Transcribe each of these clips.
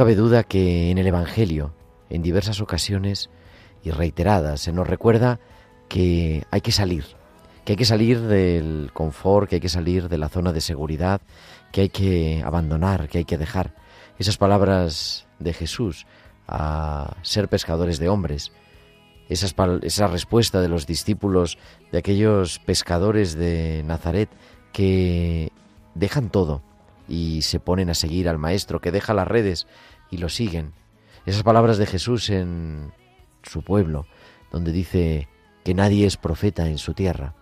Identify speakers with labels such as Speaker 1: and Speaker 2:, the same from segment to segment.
Speaker 1: Cabe duda que en el Evangelio, en diversas ocasiones y reiteradas, se nos recuerda que hay que salir, que hay que salir del confort, que hay que salir de la zona de seguridad, que hay que abandonar, que hay que dejar. Esas palabras de Jesús a ser pescadores de hombres, esas esa respuesta de los discípulos de aquellos pescadores de Nazaret que dejan todo y se ponen a seguir al Maestro, que deja las redes y lo siguen. Esas palabras de Jesús en su pueblo, donde dice que nadie es profeta en su tierra.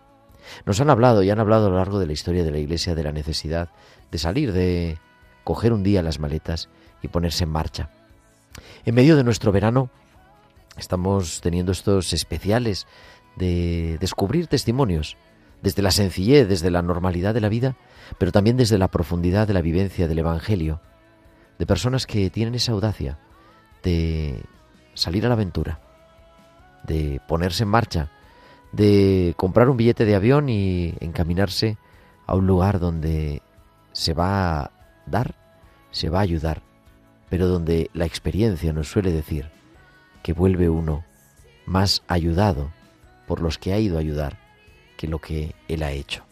Speaker 1: Nos han hablado y han hablado a lo largo de la historia de la Iglesia de la necesidad de salir, de coger un día las maletas y ponerse en marcha. En medio de nuestro verano estamos teniendo estos especiales de descubrir testimonios desde la sencillez, desde la normalidad de la vida, pero también desde la profundidad de la vivencia del Evangelio, de personas que tienen esa audacia de salir a la aventura, de ponerse en marcha, de comprar un billete de avión y encaminarse a un lugar donde se va a dar, se va a ayudar, pero donde la experiencia nos suele decir que vuelve uno más ayudado por los que ha ido a ayudar que lo que él ha hecho.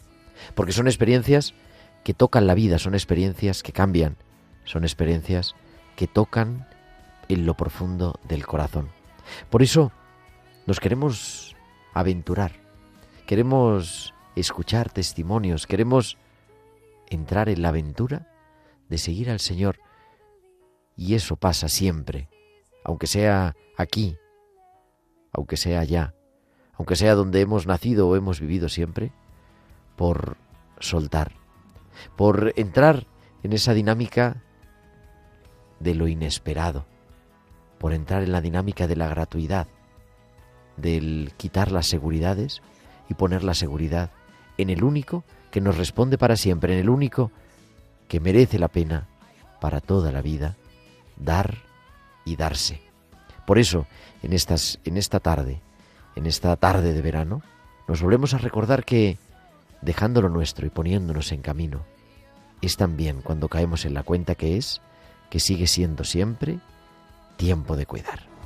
Speaker 1: Porque son experiencias que tocan la vida, son experiencias que cambian, son experiencias que tocan en lo profundo del corazón. Por eso nos queremos aventurar, queremos escuchar testimonios, queremos entrar en la aventura de seguir al Señor. Y eso pasa siempre, aunque sea aquí, aunque sea allá, aunque sea donde hemos nacido o hemos vivido siempre, por soltar, por entrar en esa dinámica de lo inesperado, por entrar en la dinámica de la gratuidad, del quitar las seguridades y poner la seguridad en el único que nos responde para siempre, en el único que merece la pena para toda la vida, dar y darse. Por eso, en, estas, en esta tarde, en esta tarde de verano, nos volvemos a recordar que, dejando lo nuestro y poniéndonos en camino, es también cuando caemos en la cuenta que es, que sigue siendo siempre tiempo de cuidar.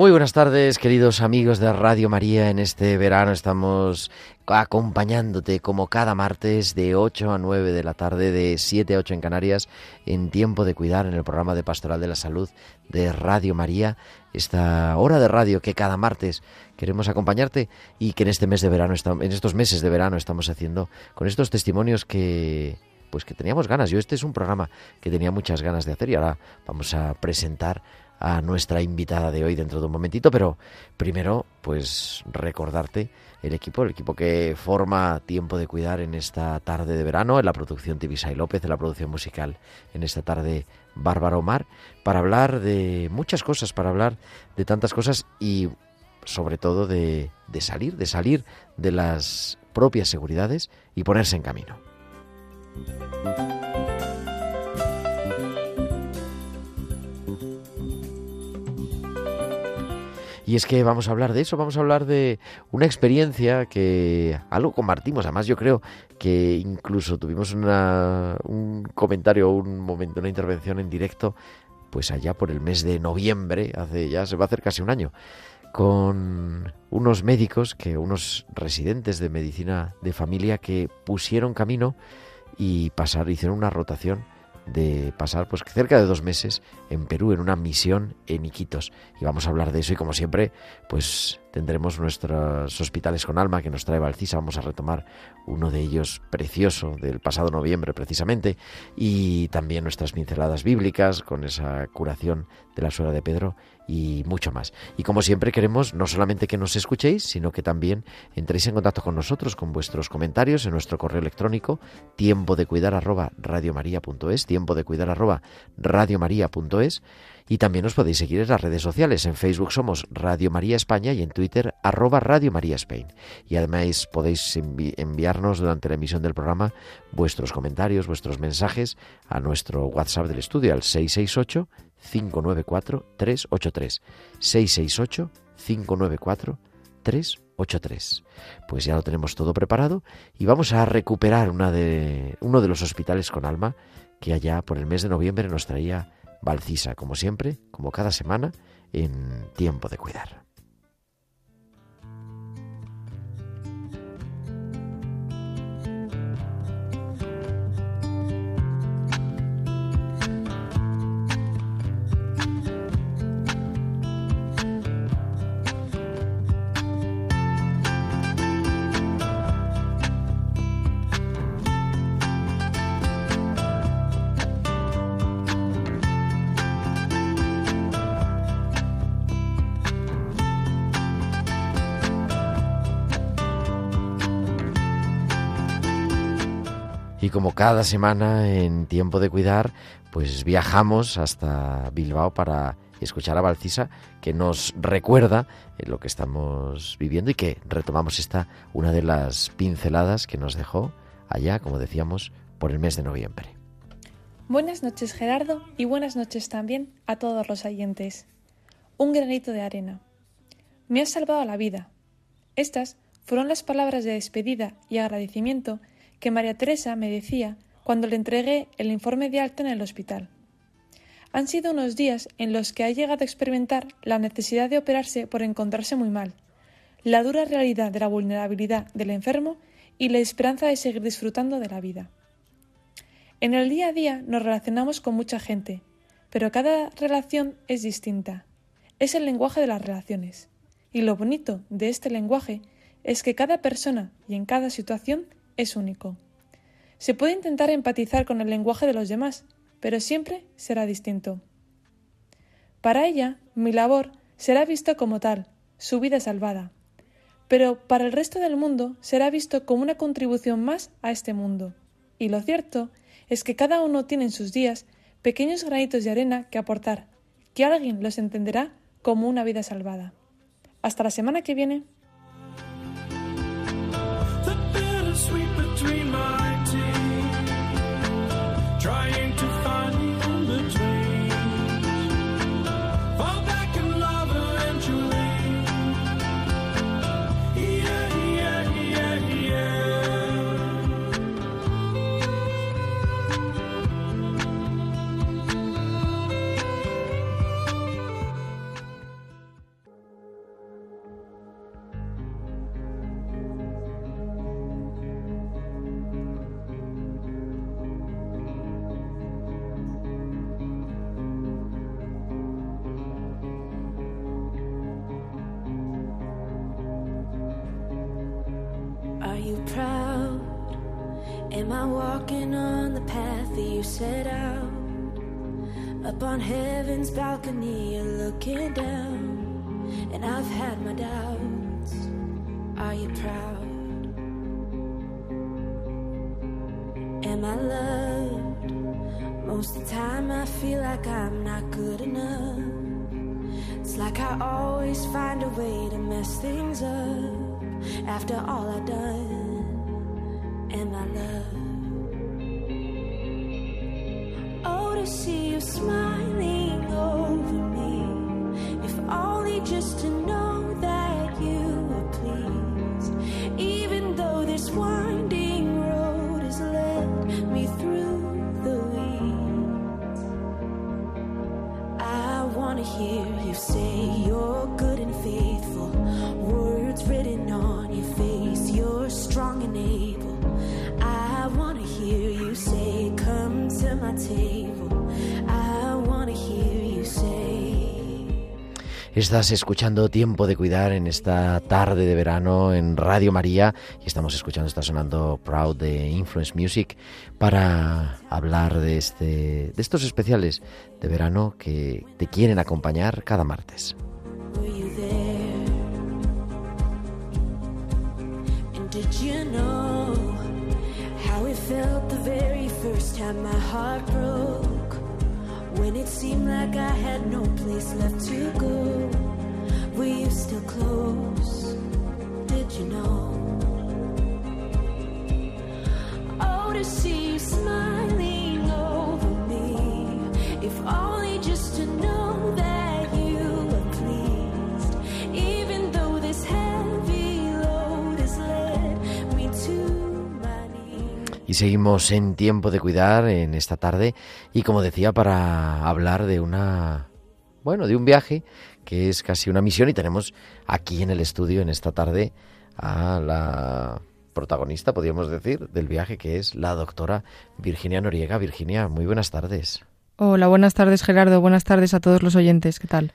Speaker 1: Muy buenas tardes, queridos amigos de Radio María. En este verano estamos acompañándote como cada martes de 8 a 9 de la tarde, de 7 a 8 en Canarias, en Tiempo de Cuidar, en el programa de Pastoral de la Salud de Radio María. Esta hora de radio que cada martes queremos acompañarte y que en este mes de verano, en estos meses de verano estamos haciendo con estos testimonios que pues que teníamos ganas. Yo este es un programa que tenía muchas ganas de hacer y ahora vamos a presentar a nuestra invitada de hoy dentro de un momentito, pero primero pues recordarte el equipo, el equipo que forma Tiempo de Cuidar en esta tarde de verano, en la producción Tibisay López, en la producción musical en esta tarde Bárbara Omar, para hablar de muchas cosas, para hablar de tantas cosas y sobre todo de, de salir, de salir de las propias seguridades y ponerse en camino. Y es que vamos a hablar de eso, vamos a hablar de una experiencia que algo compartimos. Además, yo creo que incluso tuvimos una, un comentario, un momento, una intervención en directo, pues allá por el mes de noviembre, hace ya se va a hacer casi un año, con unos médicos, que unos residentes de medicina de familia que pusieron camino y pasaron, hicieron una rotación de pasar pues cerca de dos meses en Perú en una misión en Iquitos. Y vamos a hablar de eso y como siempre pues tendremos nuestros hospitales con alma que nos trae Valcisa. Vamos a retomar uno de ellos precioso del pasado noviembre precisamente. Y también nuestras pinceladas bíblicas con esa curación de la suegra de Pedro y mucho más. Y como siempre queremos no solamente que nos escuchéis, sino que también entréis en contacto con nosotros con vuestros comentarios en nuestro correo electrónico tiempo de cuidar arroba tiempo de cuidar arroba y también os podéis seguir en las redes sociales. En Facebook somos Radio María España y en Twitter arroba Radio María Spain. Y además podéis enviarnos durante la emisión del programa vuestros comentarios, vuestros mensajes a nuestro WhatsApp del estudio al 668 594-383. 668-594-383. Pues ya lo tenemos todo preparado y vamos a recuperar uno de los hospitales con alma que allá por el mes de noviembre nos traía Valcisa, como siempre, como cada semana, en tiempo de cuidar. Como cada semana en Tiempo de Cuidar, pues viajamos hasta Bilbao para escuchar a Valcisa, que nos recuerda lo que estamos viviendo y que retomamos esta, una de las pinceladas que nos dejó allá, como decíamos, por el mes de noviembre.
Speaker 2: Buenas noches Gerardo y buenas noches también a todos los oyentes. Un granito de arena. Me has salvado la vida. Estas fueron las palabras de despedida y agradecimiento que María Teresa me decía cuando le entregué el informe de alta en el hospital. Han sido unos días en los que ha llegado a experimentar la necesidad de operarse por encontrarse muy mal, la dura realidad de la vulnerabilidad del enfermo y la esperanza de seguir disfrutando de la vida. En el día a día nos relacionamos con mucha gente, pero cada relación es distinta. Es el lenguaje de las relaciones. Y lo bonito de este lenguaje es que cada persona y en cada situación es único. Se puede intentar empatizar con el lenguaje de los demás, pero siempre será distinto. Para ella, mi labor será vista como tal, su vida salvada, pero para el resto del mundo será visto como una contribución más a este mundo. Y lo cierto es que cada uno tiene en sus días pequeños granitos de arena que aportar, que alguien los entenderá como una vida salvada. Hasta la semana que viene.
Speaker 3: Set out upon heaven's balcony, you're looking down, and I've had my doubts. Are you proud? Am I loved? Most of the time, I feel like I'm not good enough. It's like I always find a way to mess things up after all I've done. Am I loved? to see you smiling over me. If only just to know that you are pleased, even though this world.
Speaker 1: Estás escuchando Tiempo de Cuidar en esta tarde de verano en Radio María y estamos escuchando, está sonando Proud de Influence Music para hablar de, este, de estos especiales de verano que te quieren acompañar cada martes.
Speaker 3: When it seemed like I had no place left to go. Were you still close? Did you know? Oh, to see you smiling over me. If only
Speaker 1: Y seguimos en Tiempo de Cuidar en esta tarde y como decía para hablar de una, bueno, de un viaje que es casi una misión y tenemos aquí en el estudio en esta tarde a la protagonista, podríamos decir, del viaje que es la doctora Virginia Noriega. Virginia, muy buenas tardes.
Speaker 4: Hola, buenas tardes Gerardo, buenas tardes a todos los oyentes, ¿qué tal?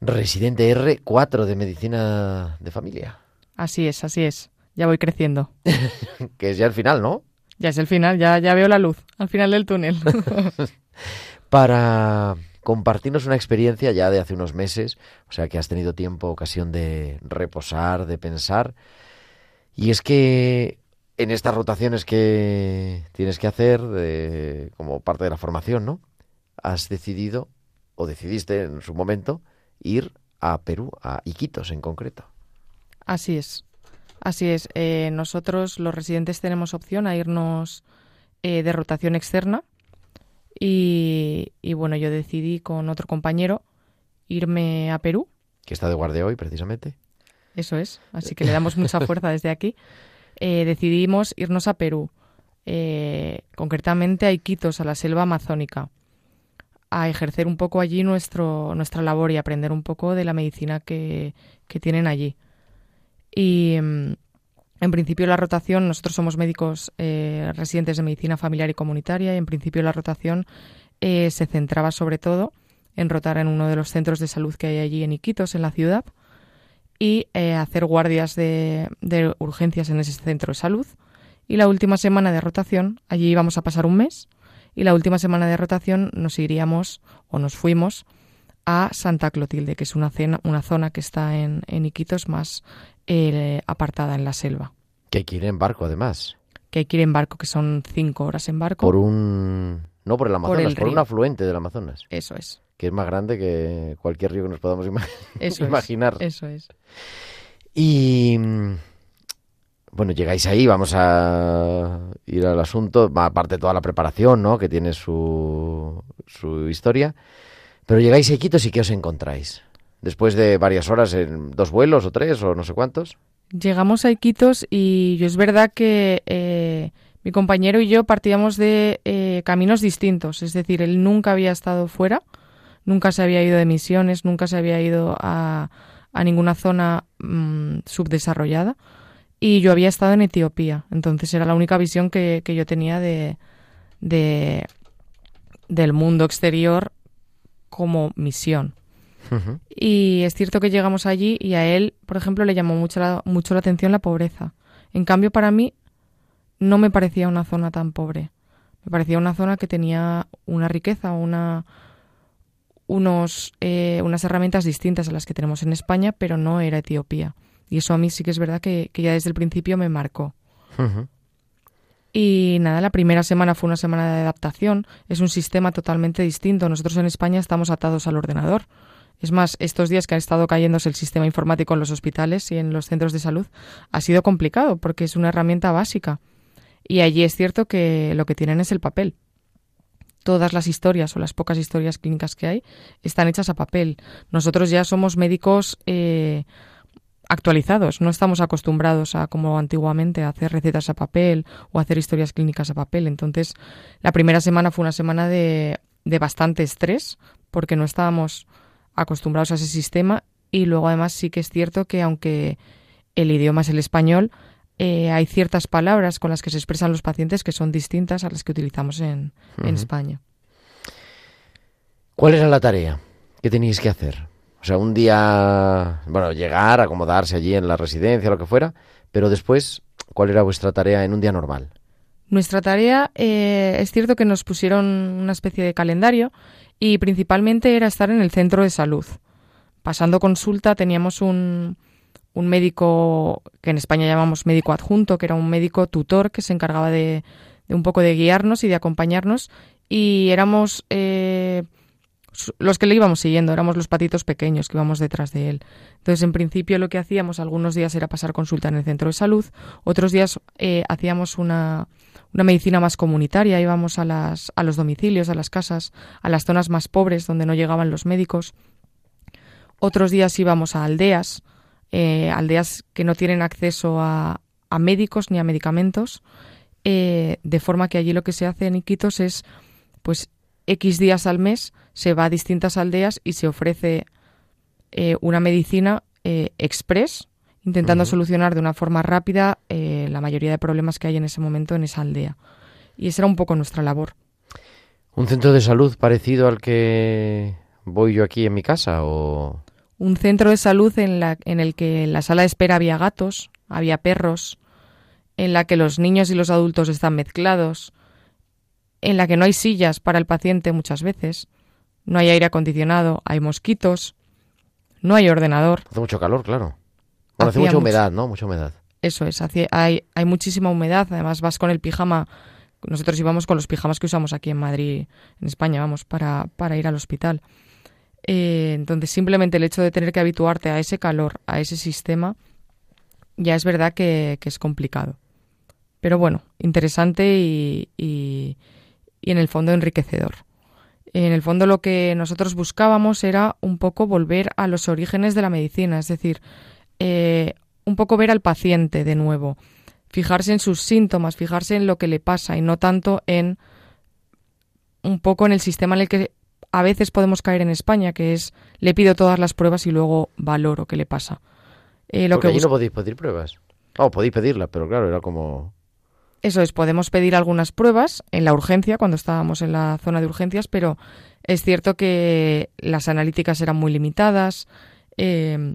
Speaker 1: Residente R4 de Medicina de Familia,
Speaker 4: Así es, así es, ya voy creciendo.
Speaker 1: que es ya el final, ¿no?
Speaker 4: Ya es el final, ya, ya veo la luz al final del túnel.
Speaker 1: para compartirnos una experiencia ya de hace unos meses, o sea que has tenido tiempo, ocasión de reposar, de pensar. Y es que en estas rotaciones que tienes que hacer de- como parte de la formación, ¿no? Has decidido, o decidiste en su momento, ir a Perú, a Iquitos en concreto.
Speaker 4: así es, así es. Eh, nosotros los residentes tenemos opción a irnos eh, de rotación externa y, y bueno, yo decidí con otro compañero irme a Perú,
Speaker 1: Que está de guardia hoy, precisamente.
Speaker 4: eso es, así que le damos mucha fuerza desde aquí. Eh, decidimos irnos a Perú, eh, concretamente a Iquitos, a la selva amazónica, a ejercer un poco allí nuestro, nuestra labor y aprender un poco de la medicina que, que tienen allí. Y mm, en principio la rotación, nosotros somos médicos eh, residentes de medicina familiar y comunitaria y en principio la rotación eh, se centraba sobre todo en rotar en uno de los centros de salud que hay allí en Iquitos, en la ciudad, y eh, hacer guardias de, de urgencias en ese centro de salud. Y la última semana de rotación, allí íbamos a pasar un mes, y la última semana de rotación nos iríamos o nos fuimos a Santa Clotilde, que es una, cena- una zona que está en, en Iquitos más eh, apartada en la selva.
Speaker 1: Que hay que ir en barco, además.
Speaker 4: Que hay que ir en barco, que son cinco horas en barco.
Speaker 1: Por un... No por el Amazonas,
Speaker 4: el
Speaker 1: por, un afluente del Amazonas.
Speaker 4: Eso es,
Speaker 1: que es más grande que cualquier río que nos podamos ima-
Speaker 4: eso
Speaker 1: imaginar.
Speaker 4: es, eso es.
Speaker 1: Y mm, bueno, llegáis ahí, vamos a ir al asunto, aparte de toda la preparación, ¿no? Que tiene su, su historia. Pero llegáis a Iquitos y ¿qué os encontráis? Después de varias horas en dos vuelos o tres o no sé cuántos.
Speaker 4: Llegamos a Iquitos y yo es verdad que eh, mi compañero y yo partíamos de eh, caminos distintos. Es decir, él nunca había estado fuera, nunca se había ido de misiones, nunca se había ido a, ninguna zona mm, subdesarrollada. Y yo había estado en Etiopía. Entonces era la única visión que, yo tenía de, del mundo exterior como misión. Y es cierto que llegamos allí y a él, por ejemplo, le llamó mucho la, mucho la atención la pobreza. En cambio, para mí no me parecía una zona tan pobre. Me parecía una zona que tenía una riqueza, una, unos, eh, unas herramientas distintas a las que tenemos en España, pero no era Etiopía. Y eso a mí sí que es verdad que, que ya desde el principio me marcó. Y nada, la primera semana fue una semana de adaptación. Es un sistema totalmente distinto. Nosotros en España estamos atados al ordenador. Es más, estos días que ha estado cayéndose el sistema informático en los hospitales y en los centros de salud, ha sido complicado porque es una herramienta básica. Y allí es cierto que lo que tienen es el papel. Todas las historias o las pocas historias clínicas que hay están hechas a papel. Nosotros ya somos médicos eh, actualizados, no estamos acostumbrados a como antiguamente a hacer recetas a papel o a hacer historias clínicas a papel. Entonces, la primera semana fue una semana de, de bastante estrés porque no estábamos acostumbrados a ese sistema y luego además sí que es cierto que aunque el idioma es el español, eh, hay ciertas palabras con las que se expresan los pacientes que son distintas a las que utilizamos en, en España.
Speaker 1: ¿Cuál era la tarea que teníais que hacer? O sea, un día, bueno, llegar, acomodarse allí en la residencia, lo que fuera, pero después, ¿cuál era vuestra tarea en un día normal?
Speaker 4: Nuestra tarea, eh, es cierto que nos pusieron una especie de calendario y principalmente era estar en el centro de salud. Pasando consulta teníamos un, un médico que en España llamamos médico adjunto, que era un médico tutor que se encargaba de, de un poco de guiarnos y de acompañarnos y éramos eh, los que le íbamos siguiendo, éramos los patitos pequeños que íbamos detrás de él. Entonces, en principio lo que hacíamos algunos días era pasar consulta en el centro de salud, otros días eh, hacíamos una, una medicina más comunitaria, íbamos a, las, a los domicilios, a las casas, a las zonas más pobres donde no llegaban los médicos. Otros días íbamos a aldeas, eh, aldeas que no tienen acceso a, a médicos ni a medicamentos, eh, de forma que allí lo que se hace en Iquitos es, pues, X días al mes se va a distintas aldeas y se ofrece eh, una medicina express, intentando solucionar de una forma rápida la mayoría de problemas que hay en ese momento en esa aldea. Y esa era un poco nuestra labor.
Speaker 1: ¿Un centro de salud parecido al que voy yo aquí en mi casa o...?
Speaker 4: un centro de salud en, la, en el que en la sala de espera había gatos, había perros, en la que los niños y los adultos están mezclados, en la que no hay sillas para el paciente muchas veces, no hay aire acondicionado, hay mosquitos, no hay ordenador.
Speaker 1: Hace mucho calor, claro. Bueno, hace mucha humedad, ¿no? Mucha humedad.
Speaker 4: Eso es, hay, hay muchísima humedad, además vas con el pijama, nosotros íbamos con los pijamas que usamos aquí en Madrid, en España, vamos, para, para ir al hospital. Eh, entonces, simplemente el hecho de tener que habituarte a ese calor, a ese sistema, ya es verdad que, es complicado. Pero bueno, interesante y, y, en el fondo enriquecedor. En el fondo lo que nosotros buscábamos era un poco volver a los orígenes de la medicina, es decir, eh, un poco ver al paciente de nuevo, fijarse en sus síntomas, fijarse en lo que le pasa y no tanto en un poco en el sistema en el que a veces podemos caer en España, que es le pido todas las pruebas y luego valoro qué le pasa.
Speaker 1: Eh, lo Porque que allí no podéis pedir pruebas. Oh, podéis pedirlas, pero claro, era como...
Speaker 4: Eso es, podemos pedir algunas pruebas en la urgencia, cuando estábamos en la zona de urgencias, pero es cierto que las analíticas eran muy limitadas, eh,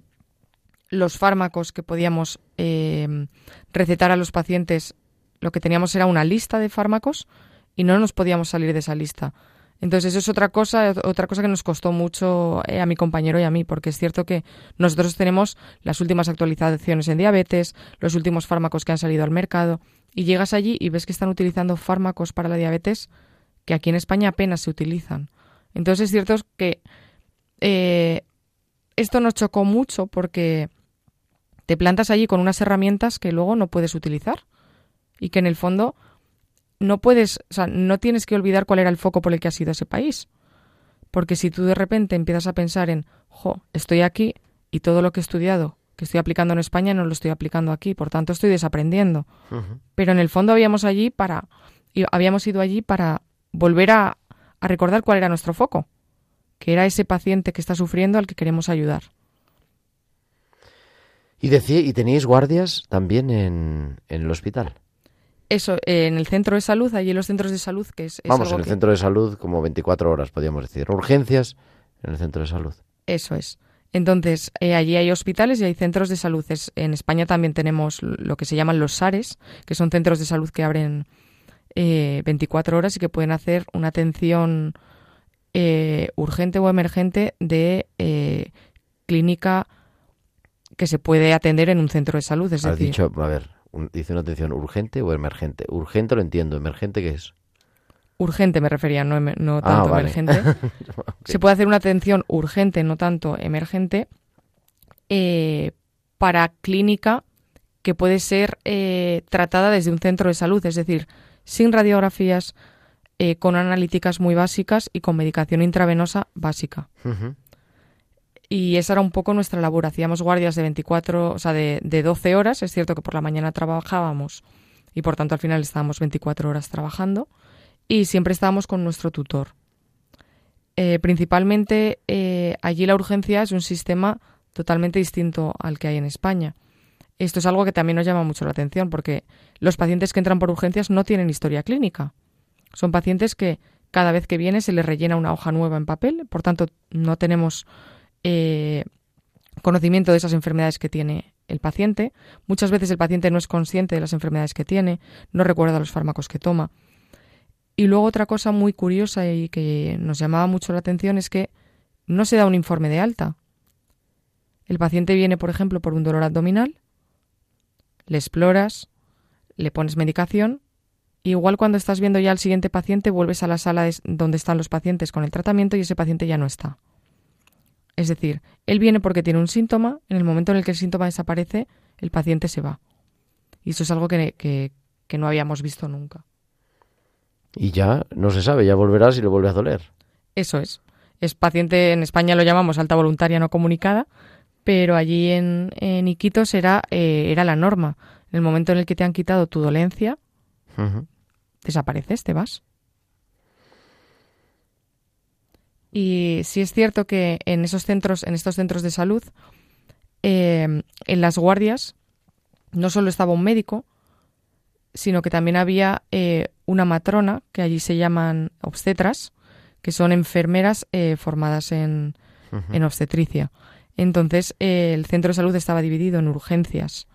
Speaker 4: los fármacos que podíamos eh, recetar a los pacientes, lo que teníamos era una lista de fármacos y no nos podíamos salir de esa lista. Entonces eso es otra cosa, otra cosa que nos costó mucho eh, a mi compañero y a mí, porque es cierto que nosotros tenemos las últimas actualizaciones en diabetes, los últimos fármacos que han salido al mercado, y llegas allí y ves que están utilizando fármacos para la diabetes que aquí en España apenas se utilizan. Entonces es cierto que eh, esto nos chocó mucho porque te plantas allí con unas herramientas que luego no puedes utilizar y que en el fondo no puedes, o sea, no tienes que olvidar cuál era el foco por el que has ido a ese país. Porque si tú de repente empiezas a pensar en, jo, estoy aquí y todo lo que he estudiado, que estoy aplicando en España, no lo estoy aplicando aquí, por tanto estoy desaprendiendo. Pero en el fondo habíamos allí para, habíamos ido allí para volver a, a recordar cuál era nuestro foco, que era ese paciente que está sufriendo al que queremos ayudar.
Speaker 1: Y decía, y tenéis guardias también en, en el hospital.
Speaker 4: Eso, eh, en el centro de salud, allí en los centros de salud, que es...
Speaker 1: Vamos, en el centro de salud como 24 horas, podríamos decir. Urgencias en el centro de salud.
Speaker 4: Eso es. Entonces, eh, allí hay hospitales y hay centros de salud. en España también tenemos lo que se llaman los SARES, que son centros de salud que abren 24 eh, horas y que pueden hacer una atención urgente o emergente de clínica que se puede atender en un centro de salud. Es
Speaker 1: Has dicho, a ver, dice una atención urgente o emergente. Urgente lo entiendo, emergente qué es.
Speaker 4: Urgente me refería, no, no ah, tanto emergente. Se puede hacer una atención urgente, no tanto emergente, eh, para clínica que puede ser eh, tratada desde un centro de salud, es decir, sin radiografías, eh, con analíticas muy básicas y con medicación intravenosa básica. Y esa era un poco nuestra labor. Hacíamos guardias de 24, o sea, de, de 12 horas. Es cierto que por la mañana trabajábamos y por tanto al final estábamos 24 horas trabajando y siempre estábamos con nuestro tutor. Eh, principalmente eh, allí la urgencia es un sistema totalmente distinto al que hay en España. Esto es algo que también nos llama mucho la atención porque los pacientes que entran por urgencias no tienen historia clínica. Son pacientes que cada vez que viene se les rellena una hoja nueva en papel, por tanto no tenemos eh, conocimiento de esas enfermedades que tiene el paciente. Muchas veces el paciente no es consciente de las enfermedades que tiene, no recuerda los fármacos que toma. Y luego otra cosa muy curiosa y que nos llamaba mucho la atención es que no se da un informe de alta. El paciente viene, por ejemplo, por un dolor abdominal, le exploras, le pones medicación, igual cuando estás viendo ya al siguiente paciente vuelves a la sala donde están los pacientes con el tratamiento y ese paciente ya no está. Es decir, él viene porque tiene un síntoma, en el momento en el que el síntoma desaparece, el paciente se va. Y eso es algo que, que no habíamos visto nunca.
Speaker 1: Y ya no se sabe, ya volverás y le vuelve a doler.
Speaker 4: Eso es. Es paciente, en España lo llamamos alta voluntaria no comunicada, pero allí en, en Iquitos era, eh, era la norma. En el momento en el que te han quitado tu dolencia, desapareces, te vas. Y sí es cierto que en esos centros, en estos centros de salud, eh, en las guardias, no solo estaba un médico, sino que también había eh, una matrona, que allí se llaman obstetras, que son enfermeras eh, formadas en, en, obstetricia. Entonces, eh, el centro de salud estaba dividido en urgencias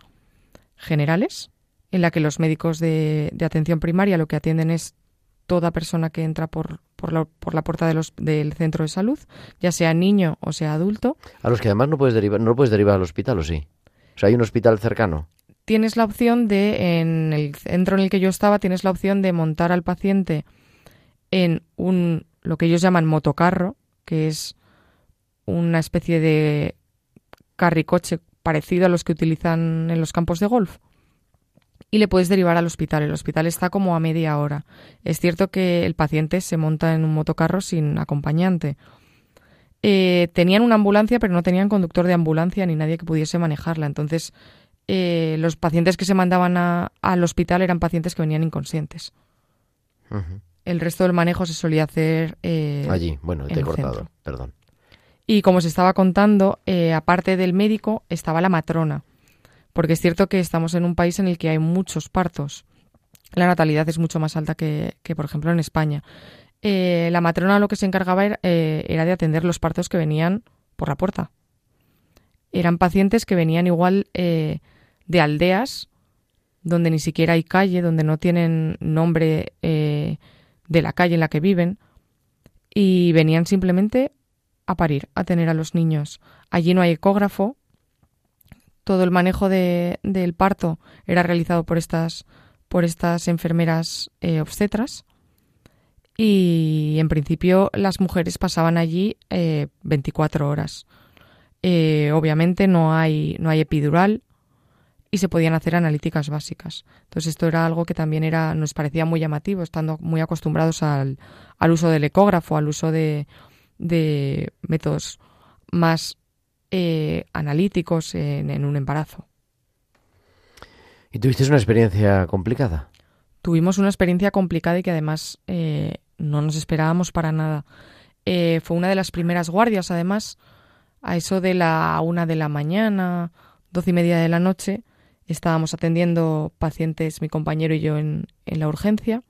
Speaker 4: generales, en la que los médicos de, de atención primaria lo que atienden es toda persona que entra por, por, la, por la puerta de los, del centro de salud, ya sea niño o sea adulto.
Speaker 1: A los que además no puedes derivar, no puedes derivar al hospital, ¿o sí? O sea, hay un hospital cercano
Speaker 4: tienes la opción de, en el centro en el que yo estaba, tienes la opción de montar al paciente en un, lo que ellos llaman motocarro, que es una especie de carricoche parecido a los que utilizan en los campos de golf. Y le puedes derivar al hospital. El hospital está como a media hora. Es cierto que el paciente se monta en un motocarro sin acompañante. Eh, tenían una ambulancia, pero no tenían conductor de ambulancia ni nadie que pudiese manejarla. Entonces, eh, los pacientes que se mandaban al hospital eran pacientes que venían inconscientes. El resto del manejo se solía hacer eh,
Speaker 1: allí. Bueno, te he cortado, perdón.
Speaker 4: Y como se estaba contando, aparte del médico estaba la matrona, porque es cierto que estamos en un país en el que hay muchos partos. La natalidad es mucho más alta que, por ejemplo, en España. la matrona lo que se encargaba era, era de atender los partos que venían por la puerta. Eran pacientes que venían igual de aldeas donde ni siquiera hay calle, donde no tienen nombre eh, de la calle en la que viven, y venían simplemente a parir, a tener a los niños. Allí no hay ecógrafo, todo el manejo de, del parto era realizado por estas, por estas enfermeras eh, obstetras, y en principio las mujeres pasaban allí 24 eh, horas. obviamente no hay, no hay epidural, y se podían hacer analíticas básicas. Entonces esto era algo que también era, nos parecía muy llamativo, estando muy acostumbrados al, al uso del ecógrafo, al uso de, de métodos más eh, analíticos en, en, un embarazo.
Speaker 1: ¿Y tuviste una experiencia complicada?
Speaker 4: Tuvimos una experiencia complicada y que además eh, no nos esperábamos para nada. Eh, fue una de las primeras guardias, además, a eso de la una de la mañana, doce y media de la noche, Estábamos atendiendo pacientes, mi compañero y yo, en, la urgencia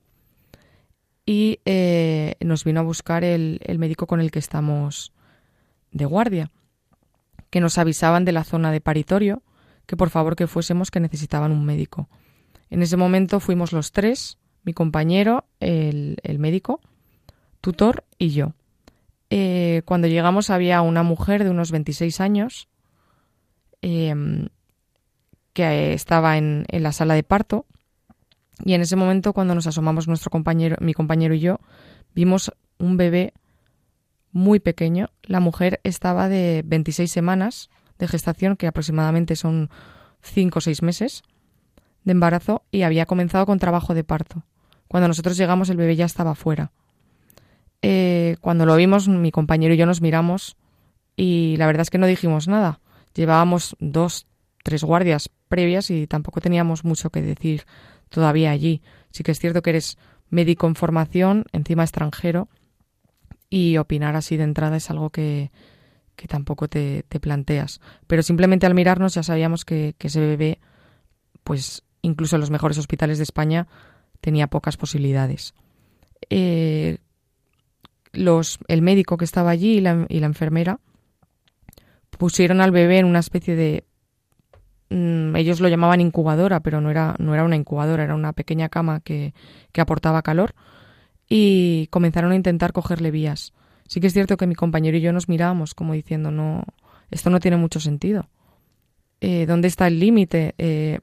Speaker 4: y eh, nos vino a buscar el, médico con el que estamos de guardia, que nos avisaban de la zona de paritorio, que por favor que fuésemos que necesitaban un médico. En ese momento fuimos los tres, mi compañero, el, médico, tutor y yo. Eh, cuando llegamos había una mujer de unos 26 años em, que estaba en, en la sala de parto y en ese momento cuando nos asomamos nuestro compañero, mi compañero y yo, vimos un bebé muy pequeño. La mujer estaba de 26 semanas de gestación, que aproximadamente son 5 o 6 meses de embarazo, y había comenzado con trabajo de parto. Cuando nosotros llegamos el bebé ya estaba fuera. Eh, cuando lo vimos, mi compañero y yo nos miramos y la verdad es que no dijimos nada. Llevábamos dos, tres guardias previas y tampoco teníamos mucho que decir todavía allí. Sí que es cierto que eres médico en formación, encima extranjero, y opinar así de entrada es algo que, que tampoco te, te planteas. Pero simplemente al mirarnos ya sabíamos que, que ese bebé, pues incluso en los mejores hospitales de España, tenía pocas posibilidades. Eh, los, el médico que estaba allí y la, y la enfermera pusieron al bebé en una especie de mm, ellos lo llamaban incubadora, pero no era, no era una incubadora, era una pequeña cama que, que, aportaba calor y comenzaron a intentar cogerle vías. Sí que es cierto que mi compañero y yo nos mirábamos como diciendo, no, esto no tiene mucho sentido. Eh, ¿Dónde está el límite? Eh,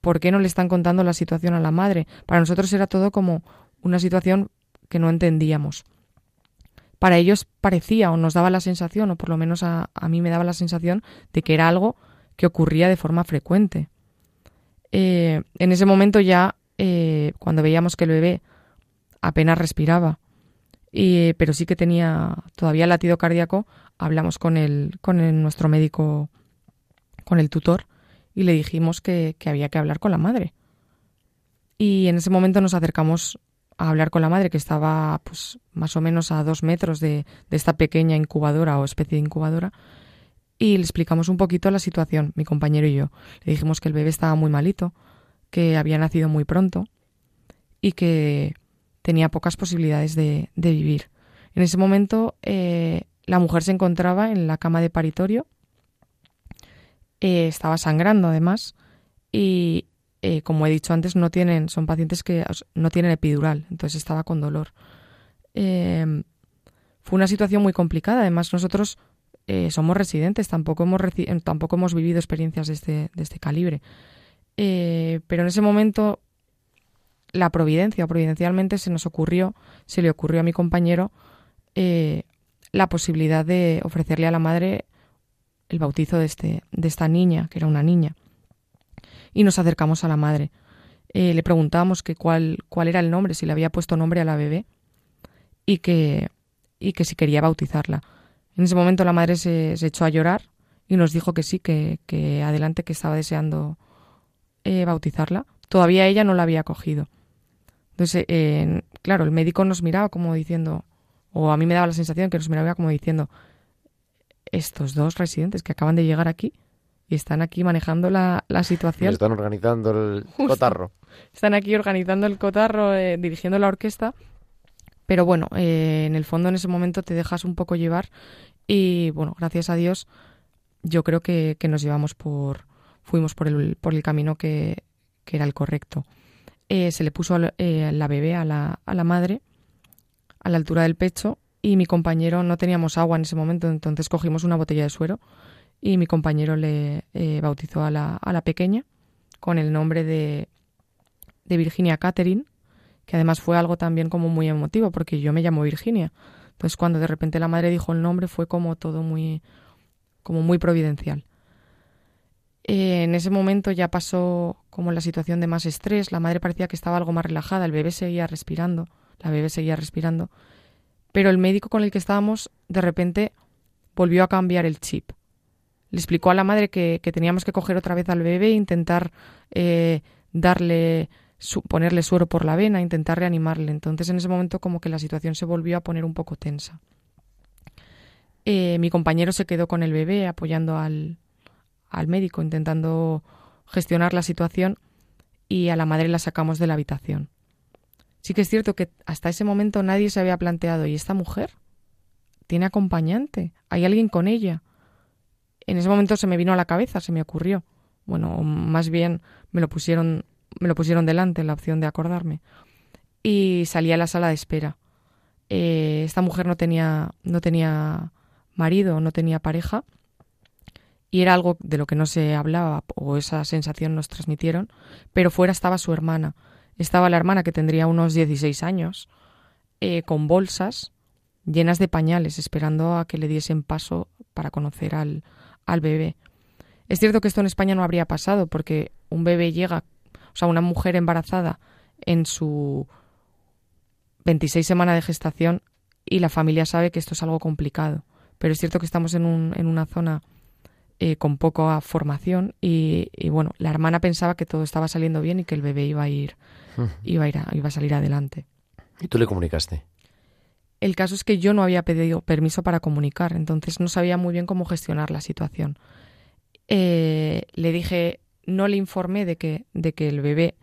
Speaker 4: ¿Por qué no le están contando la situación a la madre? Para nosotros era todo como una situación que no entendíamos. Para ellos parecía o nos daba la sensación, o por lo menos a, a mí me daba la sensación, de que era algo que ocurría de forma frecuente. Eh, en ese momento ya, cuando veíamos que el bebé apenas respiraba, y, pero sí que tenía todavía latido cardíaco, hablamos con, el, con nuestro médico, con el tutor, y le dijimos que, que había que hablar con la madre. Y en ese momento nos acercamos a hablar con la madre, que estaba pues más o menos a dos metros de, de, esta pequeña incubadora o especie de incubadora, y le explicamos un poquito la situación, mi compañero y yo. Le dijimos que el bebé estaba muy malito, que había nacido muy pronto y que tenía pocas posibilidades de, vivir. En ese momento eh, la mujer se encontraba en la cama de paritorio eh, estaba sangrando además y eh, como he dicho antes no tienen son pacientes que no tienen epidural entonces estaba con dolor eh, fue una situación muy complicada además nosotros somos residentes tampoco hemos tampoco hemos vivido experiencias de este, de este calibre pero en ese momento la providencia providencialmente se nos ocurrió se le ocurrió a mi compañero eh, la posibilidad de ofrecerle a la madre el bautizo de, este, de esta niña, que era una niña. Y nos acercamos a la madre. Eh, le preguntábamos que cuál, cuál era el nombre, si le había puesto nombre a la bebé y que, y que si quería bautizarla. En ese momento la madre se, echó a llorar y nos dijo que sí, que, que adelante, que estaba deseando eh, bautizarla. Todavía ella no la había cogido. Entonces, eh, claro, el médico nos miraba como diciendo, o a mí me daba la sensación que nos miraba como diciendo, estos dos residentes que acaban de llegar aquí y están aquí manejando la, la situación.
Speaker 1: Están organizando el Justo. cotarro.
Speaker 4: Están aquí organizando el cotarro, eh, dirigiendo la orquesta. Pero bueno, eh, en el fondo en ese momento te dejas un poco llevar y bueno, gracias a Dios yo creo que, que nos llevamos por, fuimos por el, por el camino que, que era el correcto. Eh, se le puso eh, la bebé a la, a la madre a la altura del pecho y mi compañero no teníamos agua en ese momento, entonces cogimos una botella de suero y mi compañero le eh, bautizó a la, a la, pequeña con el nombre de, de Virginia Catherine, que además fue algo también como muy emotivo porque yo me llamo Virginia. Entonces cuando de repente la madre dijo el nombre fue como todo muy como muy providencial. Eh, en ese momento ya pasó como la situación de más estrés, la madre parecía que estaba algo más relajada, el bebé seguía respirando, la bebé seguía respirando pero el médico con el que estábamos de repente volvió a cambiar el chip. Le explicó a la madre que, que teníamos que coger otra vez al bebé e intentar eh, darle, ponerle suero por la vena, intentar reanimarle. Entonces en ese momento como que la situación se volvió a poner un poco tensa. Eh, mi compañero se quedó con el bebé apoyando al, al médico, intentando gestionar la situación y a la madre la sacamos de la habitación. Sí que es cierto que hasta ese momento nadie se había planteado, ¿y esta mujer? ¿Tiene acompañante? ¿Hay alguien con ella? En ese momento se me vino a la cabeza, se me ocurrió. Bueno, más bien me lo pusieron, me lo pusieron delante la opción de acordarme. Y salí a la sala de espera. Eh, esta mujer no tenía, no tenía marido, no tenía pareja, y era algo de lo que no se hablaba, o esa sensación nos transmitieron, pero fuera estaba su hermana estaba la hermana que tendría unos 16 años, eh, con bolsas llenas de pañales, esperando a que le diesen paso para conocer al, al bebé. Es cierto que esto en España no habría pasado, porque un bebé llega, o sea, una mujer embarazada en su 26 semana de gestación y la familia sabe que esto es algo complicado. Pero es cierto que estamos en, un, en una zona eh, con poca formación y, y, bueno, la hermana pensaba que todo estaba saliendo bien y que el bebé iba a ir, iba a, ir a, iba a salir adelante.
Speaker 1: ¿Y tú le comunicaste?
Speaker 4: El caso es que yo no había pedido permiso para comunicar, entonces no sabía muy bien cómo gestionar la situación. Eh, le dije, no le informé de que, de que el bebé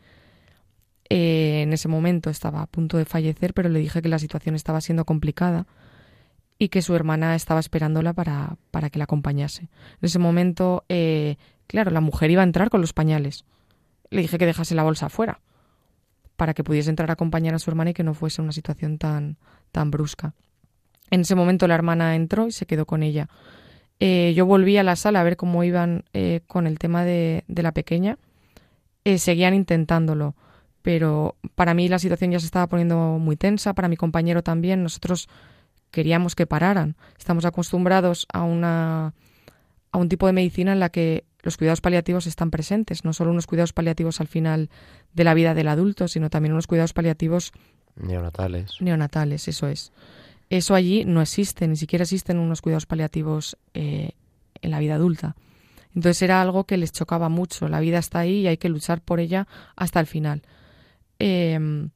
Speaker 4: eh, en ese momento estaba a punto de fallecer, pero le dije que la situación estaba siendo complicada y que su hermana estaba esperándola para, para que la acompañase. En ese momento, eh, claro, la mujer iba a entrar con los pañales. Le dije que dejase la bolsa afuera para que pudiese entrar a acompañar a su hermana y que no fuese una situación tan, tan brusca. En ese momento la hermana entró y se quedó con ella. Eh, yo volví a la sala a ver cómo iban eh, con el tema de, la pequeña. Eh, seguían intentándolo, pero para mí la situación ya se estaba poniendo muy tensa, para mi compañero también. Nosotros queríamos que pararan. Estamos acostumbrados a una a un tipo de medicina en la que los cuidados paliativos están presentes, no solo unos cuidados paliativos al final de la vida del adulto, sino también unos cuidados paliativos
Speaker 1: neonatales.
Speaker 4: Neonatales, eso es. Eso allí no existe, ni siquiera existen unos cuidados paliativos eh, en la vida adulta. Entonces era algo que les chocaba mucho. La vida está ahí y hay que luchar por ella hasta el final. Em,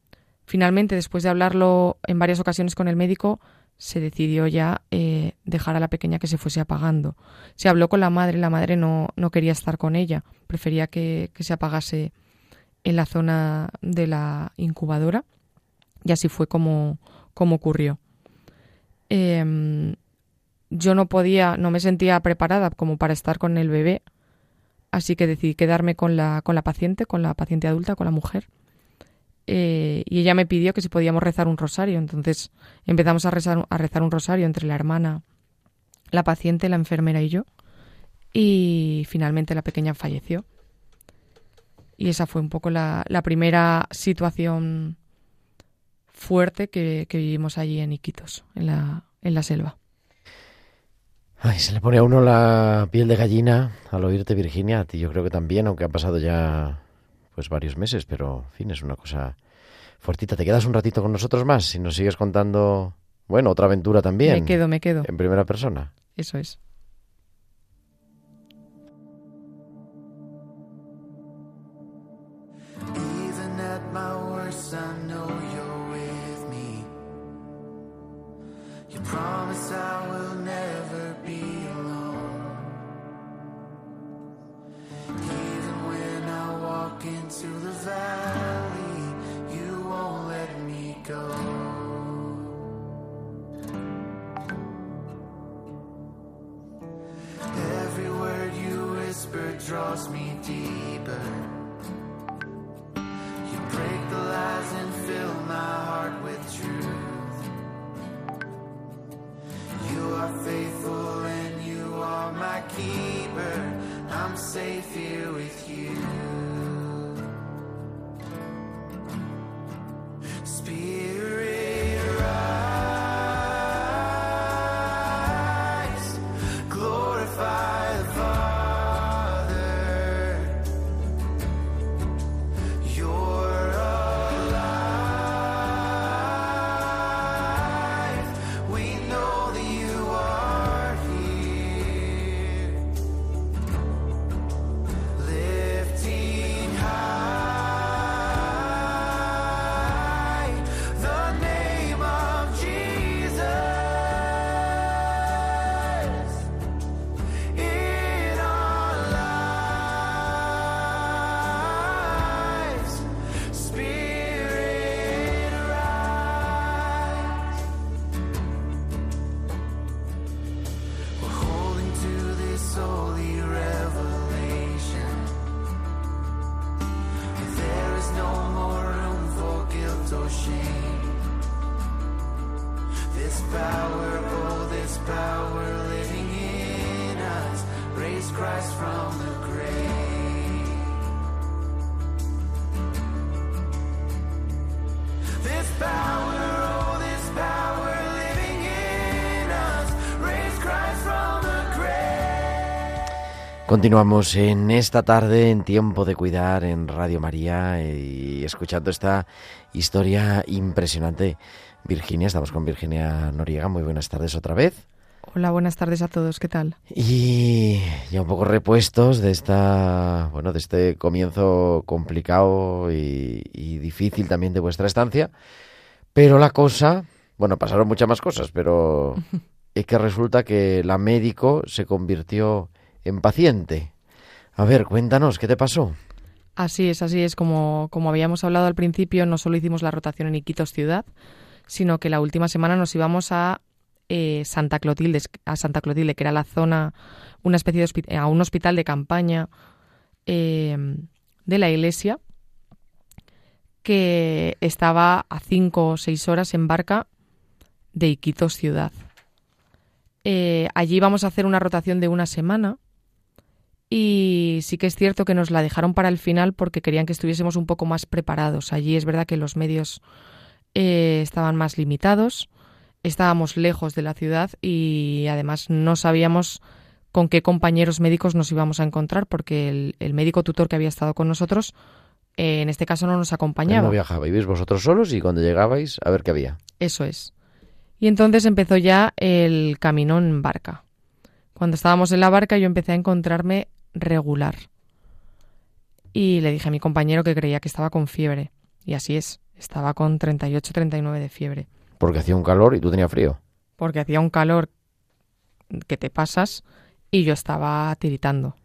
Speaker 4: finalmente, después de hablarlo en varias ocasiones con el médico, se decidió ya eh, dejar a la pequeña que se fuese apagando. Se habló con la madre, la madre no, no quería estar con ella, prefería que, que, se apagase en la zona de la incubadora y así fue como, como ocurrió. Em, yo no podía, no me sentía preparada como para estar con el bebé, así que decidí quedarme con la, con la paciente, con la paciente adulta, con la mujer. Eh, y ella me pidió que si podíamos rezar un rosario. Entonces empezamos a rezar, a rezar un rosario entre la hermana, la paciente, la enfermera y yo. Y finalmente la pequeña falleció. Y esa fue un poco la, primera situación fuerte que, vivimos allí en Iquitos, en la, en la selva.
Speaker 1: Ay, se le pone a uno la piel de gallina al oírte, Virginia. A ti yo creo que también, aunque han pasado ya pues varios meses, pero en fin, es una cosa fuertita. ¿Te quedas un ratito con nosotros más si nos sigues contando, bueno, otra aventura también?
Speaker 4: Me quedo, me quedo.
Speaker 1: En primera persona.
Speaker 4: Eso es.
Speaker 1: Continuamos en esta tarde en Tiempo de Cuidar en Radio María y escuchando esta historia impresionante. Virginia, estamos con Virginia Noriega. Muy buenas tardes otra vez.
Speaker 4: Hola, buenas tardes a todos. ¿Qué tal?
Speaker 1: Y ya un poco repuestos de esta, bueno, de este comienzo complicado y, y difícil también de vuestra estancia. Pero la cosa Bueno, pasaron muchas más cosas, pero es que resulta que la médico se convirtió en paciente. A ver, cuéntanos, ¿qué te pasó?
Speaker 4: Así es, así es. Como, como habíamos hablado al principio, no solo hicimos la rotación en Iquitos ciudad, sino que la última semana nos íbamos a eh, Santa Clotilde, a Santa Clotilde, que era la zona, una especie de hospi- a un hospital de campaña eh, de la iglesia, que estaba a cinco o seis horas en barca de Iquitos ciudad. Eh, allí vamos a hacer una rotación de una semana y sí que es cierto que nos la dejaron para el final porque querían que estuviésemos un poco más preparados. Allí es verdad que los medios estaban más limitados, estábamos lejos de la ciudad y además no sabíamos con qué compañeros médicos nos íbamos a encontrar porque el, el médico tutor que había estado con nosotros eh, en este caso no nos
Speaker 1: Él
Speaker 4: acompañaba.
Speaker 1: no viajaba, ibais vosotros solos y cuando llegabais, a ver qué había.
Speaker 4: Eso es. Y entonces empezó ya el camino en barca. Cuando estábamos en la barca yo empecé a encontrarme regular. Y le dije a mi compañero que creía que estaba con fiebre. Y así es, estaba con 38-39 de fiebre.
Speaker 1: Porque hacía un calor y tú tenías frío.
Speaker 4: Porque hacía un calor que te pasas y yo estaba tiritando.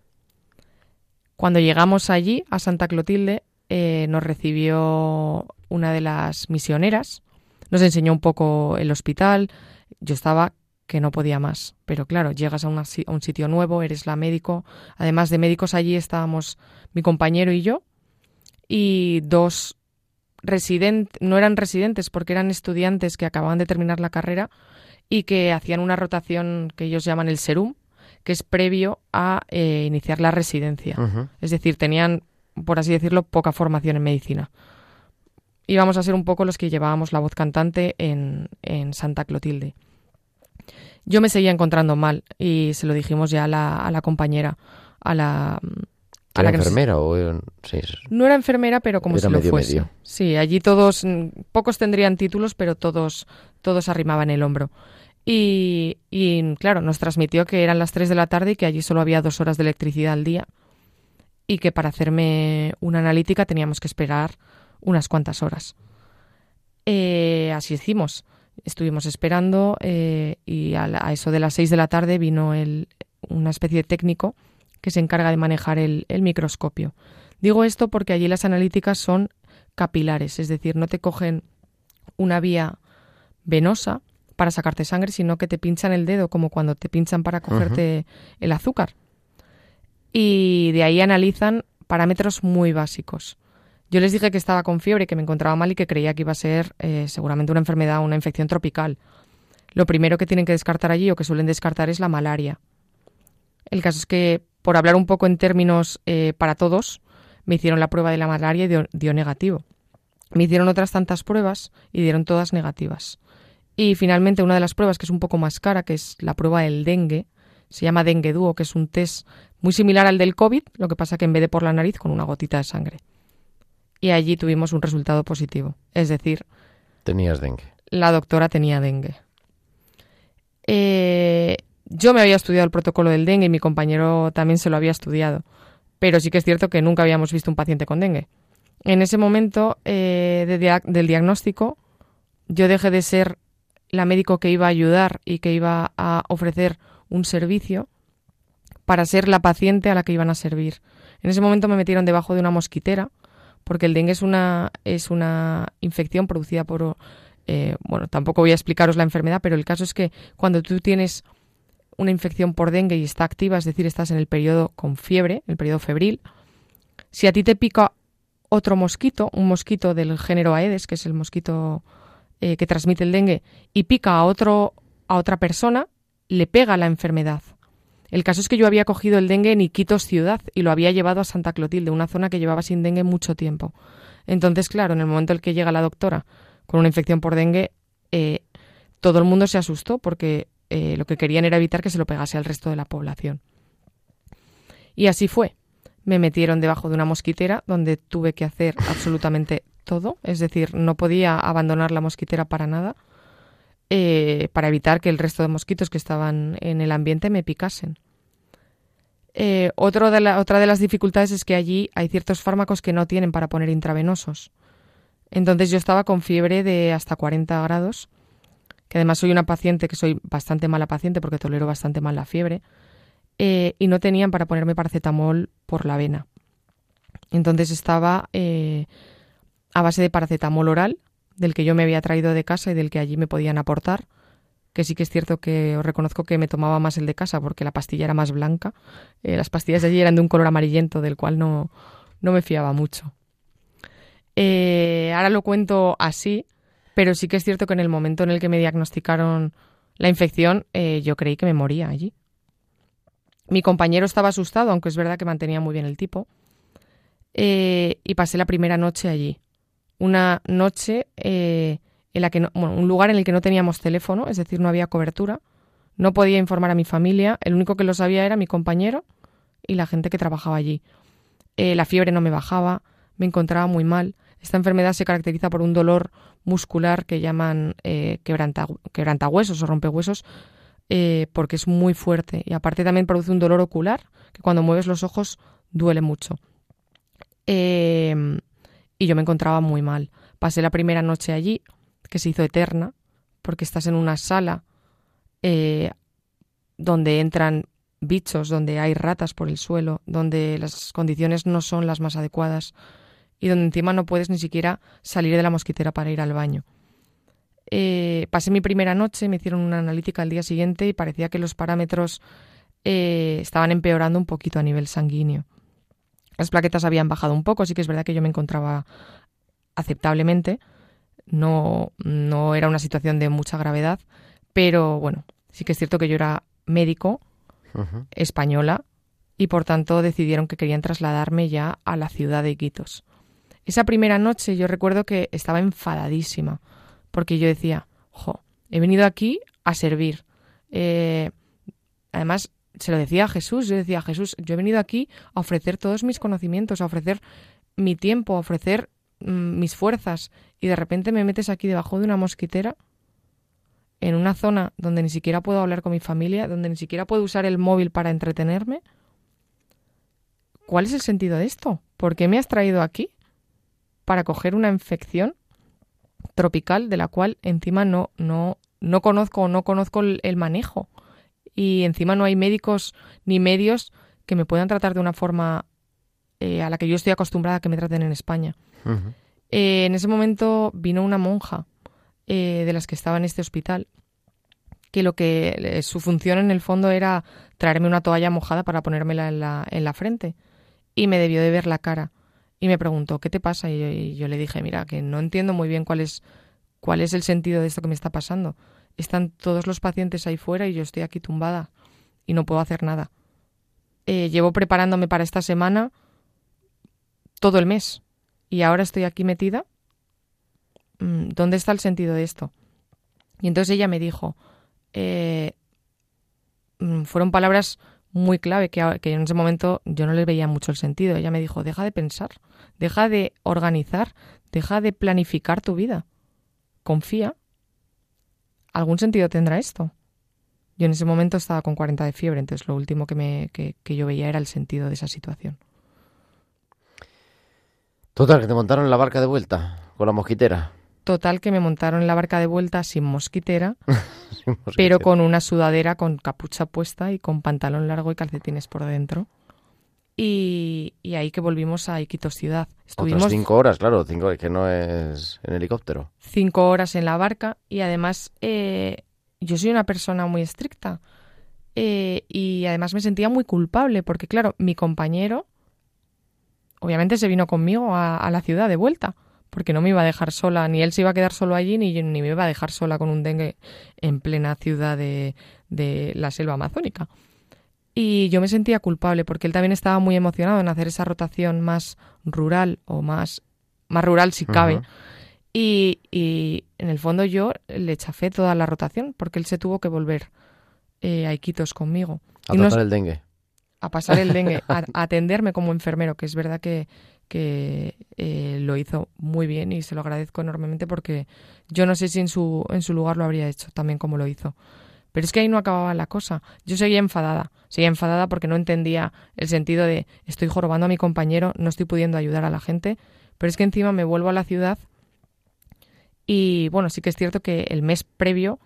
Speaker 4: Cuando llegamos allí, a Santa Clotilde, eh, nos recibió una de las misioneras, nos enseñó un poco el hospital, yo estaba que no podía más, pero claro, llegas a, a un sitio nuevo, eres la médico, además de médicos allí estábamos mi compañero y yo, y dos residentes, no eran residentes porque eran estudiantes que acababan de terminar la carrera y que hacían una rotación que ellos llaman el serum, que es previo a eh, iniciar la residencia. Es decir, tenían, por así decirlo, poca formación en medicina. Íbamos a ser un poco los que llevábamos la voz cantante en, en Santa Clotilde. Yo me seguía encontrando mal y se lo dijimos ya a la, a la compañera, a la... a
Speaker 1: ¿Era
Speaker 4: la
Speaker 1: enfermera o...? Sí,
Speaker 4: no era enfermera, pero como si lo fuese.
Speaker 1: medio.
Speaker 4: Sí, allí todos, mm, pocos tendrían títulos, pero todos, todos arrimaban el hombro. Y, y, claro, nos transmitió que eran las 3 de la tarde y que allí solo había dos horas de electricidad al día y que para hacerme una analítica teníamos que esperar unas cuantas horas. Eh, así hicimos. Estuvimos esperando eh, y a, la- a eso de las 6 de la tarde vino el, una especie de técnico que se encarga de manejar el, el microscopio. Digo esto porque allí las analíticas son capilares, es decir, no te cogen una vía venosa para sacarte sangre, sino que te pinchan el dedo, como cuando te pinchan para cogerte el azúcar. Y de ahí analizan parámetros muy básicos. Yo les dije que estaba con fiebre, que me encontraba mal y que creía que iba a ser eh, seguramente una enfermedad, una infección tropical. Lo primero que tienen que descartar allí o que suelen descartar es la malaria. El caso es que, por hablar un poco en términos eh, para todos, me hicieron la prueba de la malaria y dio, dio negativo. Me hicieron otras tantas pruebas y dieron todas negativas. Y finalmente una de las pruebas que es un poco más cara, que es la prueba del dengue, se llama dengue dúo, que es un test muy similar al del COVID, lo que pasa que en vez de por la nariz con una gotita de sangre. Y allí tuvimos un resultado positivo, es decir,
Speaker 1: Tenías dengue.
Speaker 4: la doctora tenía dengue. Eh, yo me había estudiado el protocolo del dengue y mi compañero también se lo había estudiado, pero sí que es cierto que nunca habíamos visto un paciente con dengue. En ese momento eh, de del diagnóstico, yo dejé de ser la médico que iba a ayudar y que iba a ofrecer un servicio para ser la paciente a la que iban a servir. En ese momento me metieron debajo de una mosquitera, porque el dengue es una, es una infección producida por eh, bueno, tampoco voy a explicaros la enfermedad, pero el caso es que cuando tú tienes una infección por dengue y está activa, es decir, estás en el periodo con fiebre, el periodo febril, si a ti te pica otro mosquito, un mosquito del género Aedes, que es el mosquito eh, que transmite el dengue, y pica a otro a otra persona, le pega la enfermedad. El caso es que yo había cogido el dengue en Iquitos ciudad y lo había llevado a Santa Clotilde, una zona que llevaba sin dengue mucho tiempo. Entonces, claro, en el momento en el que llega la doctora con una infección por dengue, eh, todo el mundo se asustó porque eh, lo que querían era evitar que se lo pegase al resto de la población. Y así fue. Me metieron debajo de una mosquitera donde tuve que hacer absolutamente todo, es decir, no podía abandonar la mosquitera para nada, eh, para evitar que el resto de mosquitos que estaban en el ambiente me picasen. Eh, otro de la- otra de las dificultades es que allí hay ciertos fármacos que no tienen para poner intravenosos. Entonces yo estaba con fiebre de hasta 40 grados que además soy una paciente que soy bastante mala paciente porque tolero bastante mal la fiebre, eh, y no tenían para ponerme paracetamol por la vena. Entonces estaba eh, a base de paracetamol oral, del que yo me había traído de casa y del que allí me podían aportar, que sí que es cierto que os reconozco que me tomaba más el de casa porque la pastilla era más blanca. Eh, las pastillas de allí eran de un color amarillento del cual no, no me fiaba mucho. Ahora lo cuento así, pero sí que es cierto que en el momento en el que me diagnosticaron la infección, eh, yo creí que me moría allí. Mi compañero estaba asustado, aunque es verdad que mantenía muy bien el tipo. y pasé la primera noche allí. Una noche en la que no, bueno, un lugar en el que no teníamos teléfono, es decir, no había cobertura. No podía informar a mi familia, el único que lo sabía era mi compañero y la gente que trabajaba allí. Eh, la fiebre no me bajaba, me encontraba muy mal. Esta enfermedad se caracteriza por un dolor muscular que llaman eh, quebranta, quebrantahuesos o rompehuesos, eh, porque es muy fuerte. Y aparte también produce un dolor ocular, que cuando mueves los ojos duele mucho. y yo me encontraba muy mal. Pasé la primera noche allí, que se hizo eterna, porque estás en una sala eh, donde entran bichos, donde hay ratas por el suelo, donde las condiciones no son las más adecuadas y donde encima no puedes ni siquiera salir de la mosquitera para ir al baño. Eh, pasé mi primera noche, me hicieron una analítica al día siguiente y parecía que los parámetros eh, estaban empeorando un poquito a nivel sanguíneo. Las plaquetas habían bajado un poco, sí que es verdad que yo me encontraba aceptablemente, no, no era una situación de mucha gravedad, pero bueno, sí que es cierto que yo era médico española y por tanto decidieron que querían trasladarme ya a la ciudad de Iquitos. Esa primera noche yo recuerdo que estaba enfadadísima porque yo decía, jo, he venido aquí a servir. Eh, además, se lo decía a Jesús, yo decía, Jesús, yo he venido aquí a ofrecer todos mis conocimientos, a ofrecer mi tiempo, a ofrecer Mm, mis fuerzas y de repente me metes aquí debajo de una mosquitera, en una zona donde ni siquiera puedo hablar con mi familia, donde ni siquiera puedo usar el móvil para entretenerme, ¿cuál es el sentido de esto? ¿Por qué me has traído aquí? Para coger una infección tropical de la cual encima no, no, no conozco o no conozco el, manejo. Y encima no hay médicos ni medios que me puedan tratar de una forma eh, a la que yo estoy acostumbrada a que me traten en España. Eh, en ese momento vino una monja eh, de las que estaba en este hospital, que lo que su función en el fondo era traerme una toalla mojada para ponérmela en la, en la frente. Y me debió de ver la cara. Y me preguntó, ¿qué te pasa? Y yo, le dije, mira, que no entiendo muy bien cuál es, cuál es el sentido de esto que me está pasando. Están todos los pacientes ahí fuera y yo estoy aquí tumbada y no puedo hacer nada. llevo preparándome para esta semana todo el mes y ahora estoy aquí metida, mm, ¿dónde está el sentido de esto? Y entonces ella me dijo, eh, mm, fueron palabras muy clave que, en ese momento yo no le veía mucho el sentido. Ella me dijo, deja de pensar, deja de organizar, deja de planificar tu vida, confía. ¿Algún sentido tendrá esto? Yo en ese momento estaba con 40 de fiebre, entonces lo último que, me, que yo veía era el sentido de esa situación.
Speaker 1: Total, que te montaron la barca de vuelta con la mosquitera.
Speaker 4: Total, que me montaron en la barca de vuelta sin mosquitera, pero con una sudadera con capucha puesta y con pantalón largo y calcetines por dentro. Y, ahí que volvimos a Iquitos ciudad.
Speaker 1: Estuvimos Otras cinco horas, claro, cinco que no es en helicóptero.
Speaker 4: Cinco horas en la barca y además eh, yo soy una persona muy estricta eh, y además me sentía muy culpable porque claro, mi compañero obviamente se vino conmigo a, la ciudad de vuelta, porque no me iba a dejar sola, ni él se iba a quedar solo allí, ni, ni me iba a dejar sola con un dengue en plena ciudad de, de la selva amazónica. Y yo me sentía culpable porque él también estaba muy emocionado en hacer esa rotación más rural o más, más rural si cabe. y, y, en el fondo yo le chafé toda la rotación porque él se tuvo que volver eh, a Iquitos conmigo.
Speaker 1: A tratar el dengue
Speaker 4: a pasar el dengue, a, atenderme como enfermero, que es verdad que, que eh, lo hizo muy bien y se lo agradezco enormemente porque yo no sé si en su, en su lugar lo habría hecho también como lo hizo. Pero es que ahí no acababa la cosa. Yo seguía enfadada. Seguía enfadada porque no entendía el sentido de estoy jorobando a mi compañero, no estoy pudiendo ayudar a la gente. Pero es que encima me vuelvo a la ciudad y bueno, sí que es cierto que el mes previo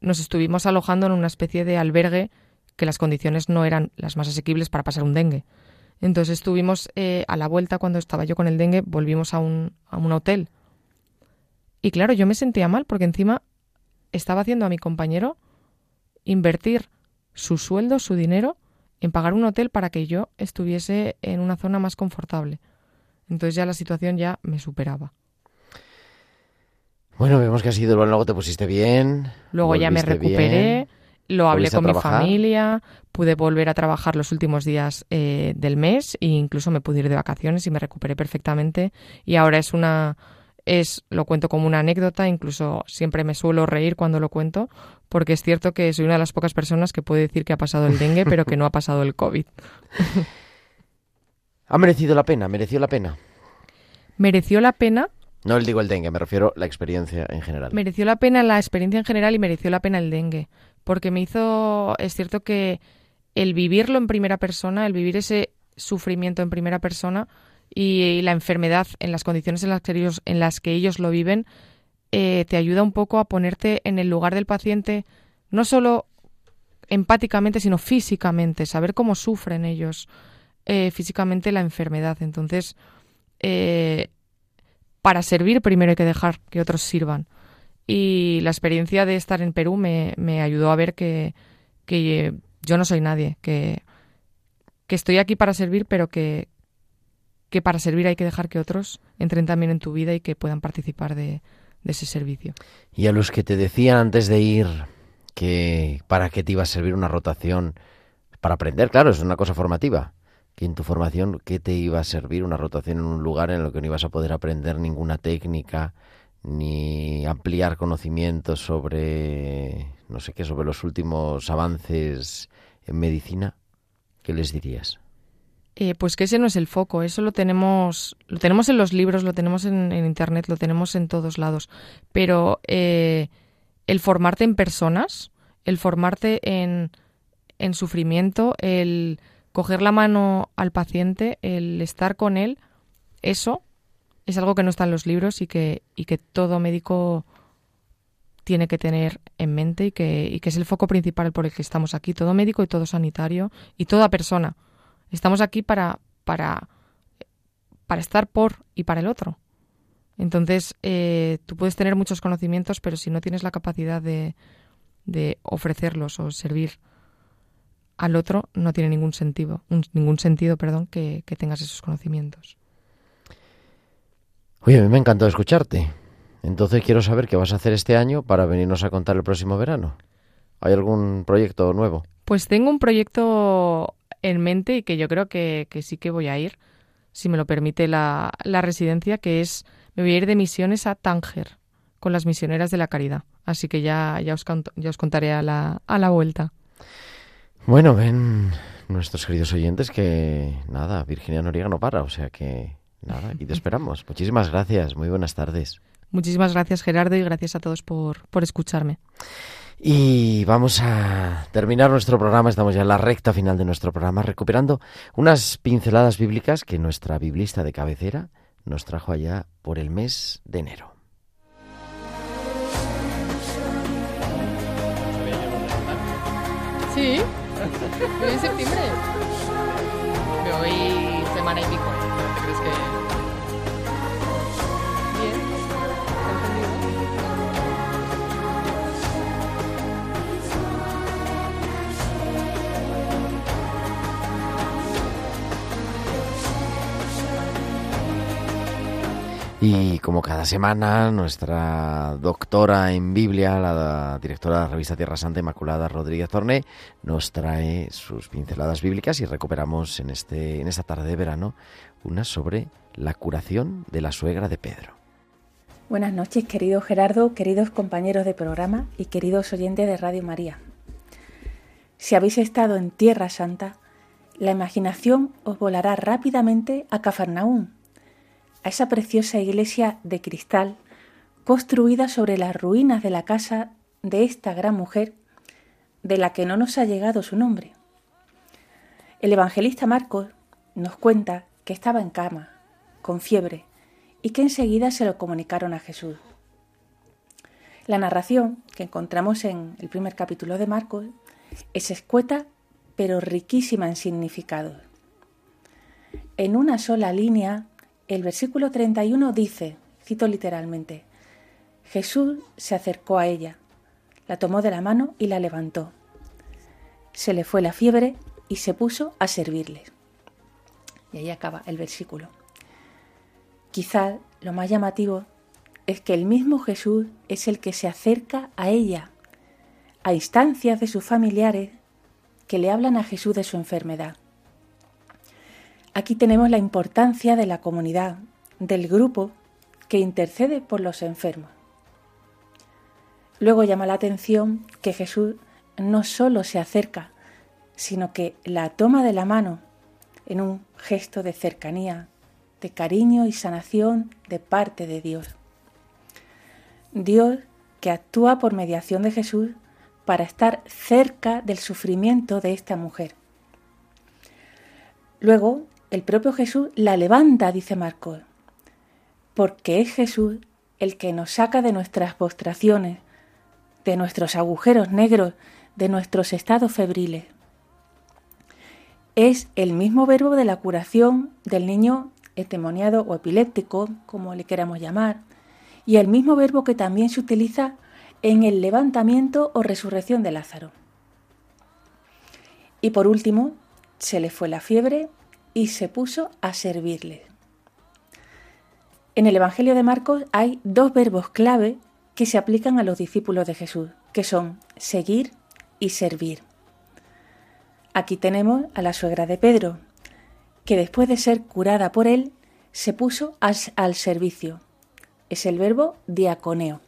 Speaker 4: nos estuvimos alojando en una especie de albergue que las condiciones no eran las más asequibles para pasar un dengue. Entonces estuvimos eh, a la vuelta cuando estaba yo con el dengue, volvimos a un, a un hotel. Y claro, yo me sentía mal porque encima estaba haciendo a mi compañero invertir su sueldo, su dinero, en pagar un hotel para que yo estuviese en una zona más confortable. Entonces ya la situación ya me superaba.
Speaker 1: Bueno, vemos que ha sido, luego te pusiste bien.
Speaker 4: Luego ya me recuperé,
Speaker 1: bien.
Speaker 4: Lo hablé
Speaker 1: ¿Volviste a
Speaker 4: con mi familia, pude volver a trabajar los últimos días eh, del mes e incluso me pude ir de vacaciones y me recuperé perfectamente. Y ahora es una, es, lo cuento como una anécdota, incluso siempre me suelo reír cuando lo cuento, porque es cierto que soy una de las pocas personas que puede decir que ha pasado el dengue, pero que no ha pasado el COVID.
Speaker 1: Ha merecido la pena, mereció la pena.
Speaker 4: Mereció la pena
Speaker 1: No le digo el dengue, me refiero a la experiencia en general.
Speaker 4: Mereció la pena la experiencia en general y mereció la pena el dengue, porque me hizo, es cierto que el vivirlo en primera persona, el vivir ese sufrimiento en primera persona y, la enfermedad en las condiciones en las que ellos, en las que ellos lo viven, eh, te ayuda un poco a ponerte en el lugar del paciente, no solo empáticamente, sino físicamente, saber cómo sufren ellos eh, físicamente la enfermedad. Entonces, eh, para servir primero hay que dejar que otros sirvan. Y la experiencia de estar en Perú me, me ayudó a ver que, que yo no soy nadie, que, que estoy aquí para servir, pero que, que para servir hay que dejar que otros entren también en tu vida y que puedan participar de, de ese servicio.
Speaker 1: Y a los que te decían antes de ir que para qué te iba a servir una rotación, para aprender, claro, es una cosa formativa. Que en tu formación, ¿qué te iba a servir una rotación en un lugar en el que no ibas a poder aprender ninguna técnica, ni ampliar conocimientos sobre, no sé qué, sobre los últimos avances en medicina? ¿Qué les dirías?
Speaker 4: Eh, pues que ese no es el foco, eso lo tenemos, lo tenemos en los libros, lo tenemos en, internet, lo tenemos en todos lados. Pero eh, el formarte en personas, el formarte en, en sufrimiento, el coger la mano al paciente, el estar con él, eso es algo que no está en los libros y que, y que todo médico tiene que tener en mente y que, y que es el foco principal por el que estamos aquí, todo médico y todo sanitario y toda persona. Estamos aquí para, para, para estar por y para el otro. Entonces, eh, tú puedes tener muchos conocimientos, pero si no tienes la capacidad de, ofrecerlos o servir al otro, no tiene ningún sentido, un- ningún sentido, perdón, que tengas esos conocimientos.
Speaker 1: Oye, a mí me ha encantado escucharte. Entonces quiero saber qué vas a hacer este año para venirnos a contar el próximo verano. ¿Hay algún proyecto nuevo?
Speaker 4: Pues tengo un proyecto en mente y que yo creo que, que sí que voy a ir, si me lo permite la, la residencia, que es, me voy a ir de misiones a Tánger, con las misioneras de la caridad. Así que ya, ya, os, ya os contaré a la, a la vuelta.
Speaker 1: Bueno, ven nuestros queridos oyentes que nada, Virginia Noriega no para, o sea que nada, aquí te esperamos. Muchísimas gracias, muy buenas tardes.
Speaker 4: Muchísimas gracias Gerardo y gracias a todos por, por escucharme.
Speaker 1: Y vamos a terminar nuestro programa, estamos ya en la recta final de nuestro programa, recuperando unas pinceladas bíblicas que nuestra biblista de cabecera nos trajo allá por el mes de enero.
Speaker 4: Sí, en septiembre. Me voy semana y pico.
Speaker 1: Y como cada semana, nuestra doctora en Biblia, la directora de la revista Tierra Santa, Inmaculada Rodríguez Torné, nos trae sus pinceladas bíblicas y recuperamos en, este, en esta tarde de verano una sobre la curación de la suegra de Pedro.
Speaker 5: Buenas noches, querido Gerardo, queridos compañeros de programa y queridos oyentes de Radio María. Si habéis estado en Tierra Santa, la imaginación os volará rápidamente a Cafarnaúm, a esa preciosa iglesia de cristal construida sobre las ruinas de la casa de esta gran mujer de la que no nos ha llegado su nombre. El evangelista Marcos nos cuenta que estaba en cama, con fiebre, y que enseguida se lo comunicaron a Jesús. La narración que encontramos en el primer capítulo de Marcos es escueta pero riquísima en significado. En una sola línea, el versículo 31 dice, cito literalmente, Jesús se acercó a ella, la tomó de la mano y la levantó. Se le fue la fiebre y se puso a servirle. Y ahí acaba el versículo. Quizá lo más llamativo es que el mismo Jesús es el que se acerca a ella, a instancias de sus familiares que le hablan a Jesús de su enfermedad. Aquí tenemos la importancia de la comunidad, del grupo que intercede por los enfermos. Luego llama la atención que Jesús no solo se acerca, sino que la toma de la mano en un gesto de cercanía, de cariño y sanación de parte de Dios. Dios que actúa por mediación de Jesús para estar cerca del sufrimiento de esta mujer. Luego, el propio Jesús la levanta, dice Marcos, porque es Jesús el que nos saca de nuestras postraciones, de nuestros agujeros negros, de nuestros estados febriles. Es el mismo verbo de la curación del niño endemoniado o epiléptico, como le queramos llamar, y el mismo verbo que también se utiliza en el levantamiento o resurrección de Lázaro. Y por último, se le fue la fiebre y se puso a servirle. En el Evangelio de Marcos hay dos verbos clave que se aplican a los discípulos de Jesús, que son seguir y servir. Aquí tenemos a la suegra de Pedro, que después de ser curada por él, se puso al, servicio. Es el verbo diaconeo.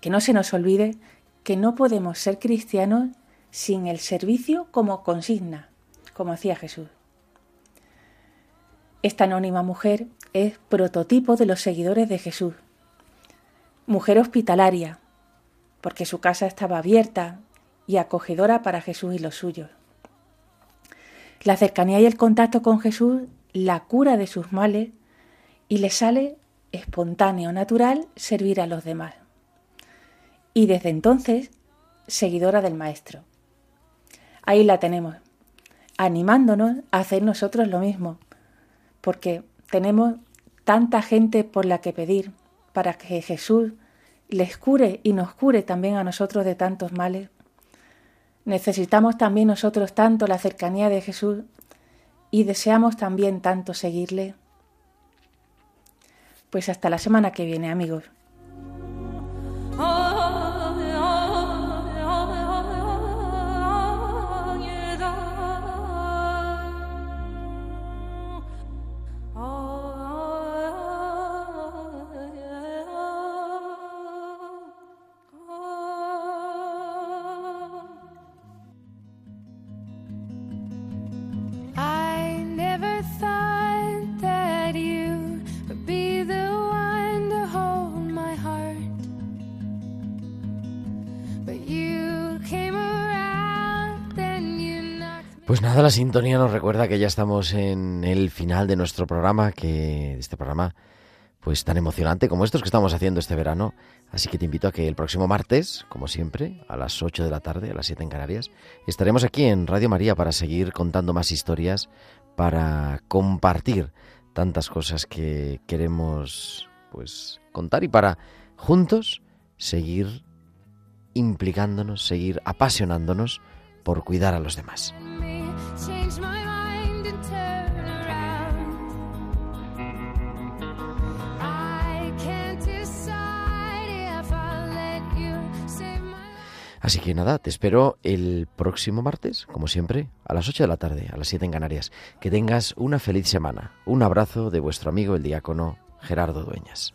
Speaker 5: Que no se nos olvide que no podemos ser cristianos sin el servicio como consigna, como hacía Jesús. Esta anónima mujer es prototipo de los seguidores de Jesús. Mujer hospitalaria, porque su casa estaba abierta y acogedora para Jesús y los suyos. La cercanía y el contacto con Jesús la cura de sus males y le sale espontáneo, natural, servir a los demás. Y desde entonces, seguidora del Maestro. Ahí la tenemos, animándonos a hacer nosotros lo mismo, porque tenemos tanta gente por la que pedir para que Jesús les cure y nos cure también a nosotros de tantos males. Necesitamos también nosotros tanto la cercanía de Jesús y deseamos también tanto seguirle. Pues hasta la semana que viene, amigos.
Speaker 1: Pues nada, la sintonía nos recuerda que ya estamos en el final de nuestro programa, que este programa pues tan emocionante como estos que estamos haciendo este verano. Así que te invito a que el próximo martes, como siempre, a las 8 de la tarde, a las 7 en Canarias, estaremos aquí en Radio María para seguir contando más historias, para compartir tantas cosas que queremos pues contar y para juntos seguir implicándonos, seguir apasionándonos por cuidar a los demás. Así que nada, te espero el próximo martes, como siempre, a las 8 de la tarde, a las 7 en Canarias. Que tengas una feliz semana. Un abrazo de vuestro amigo el diácono Gerardo Dueñas.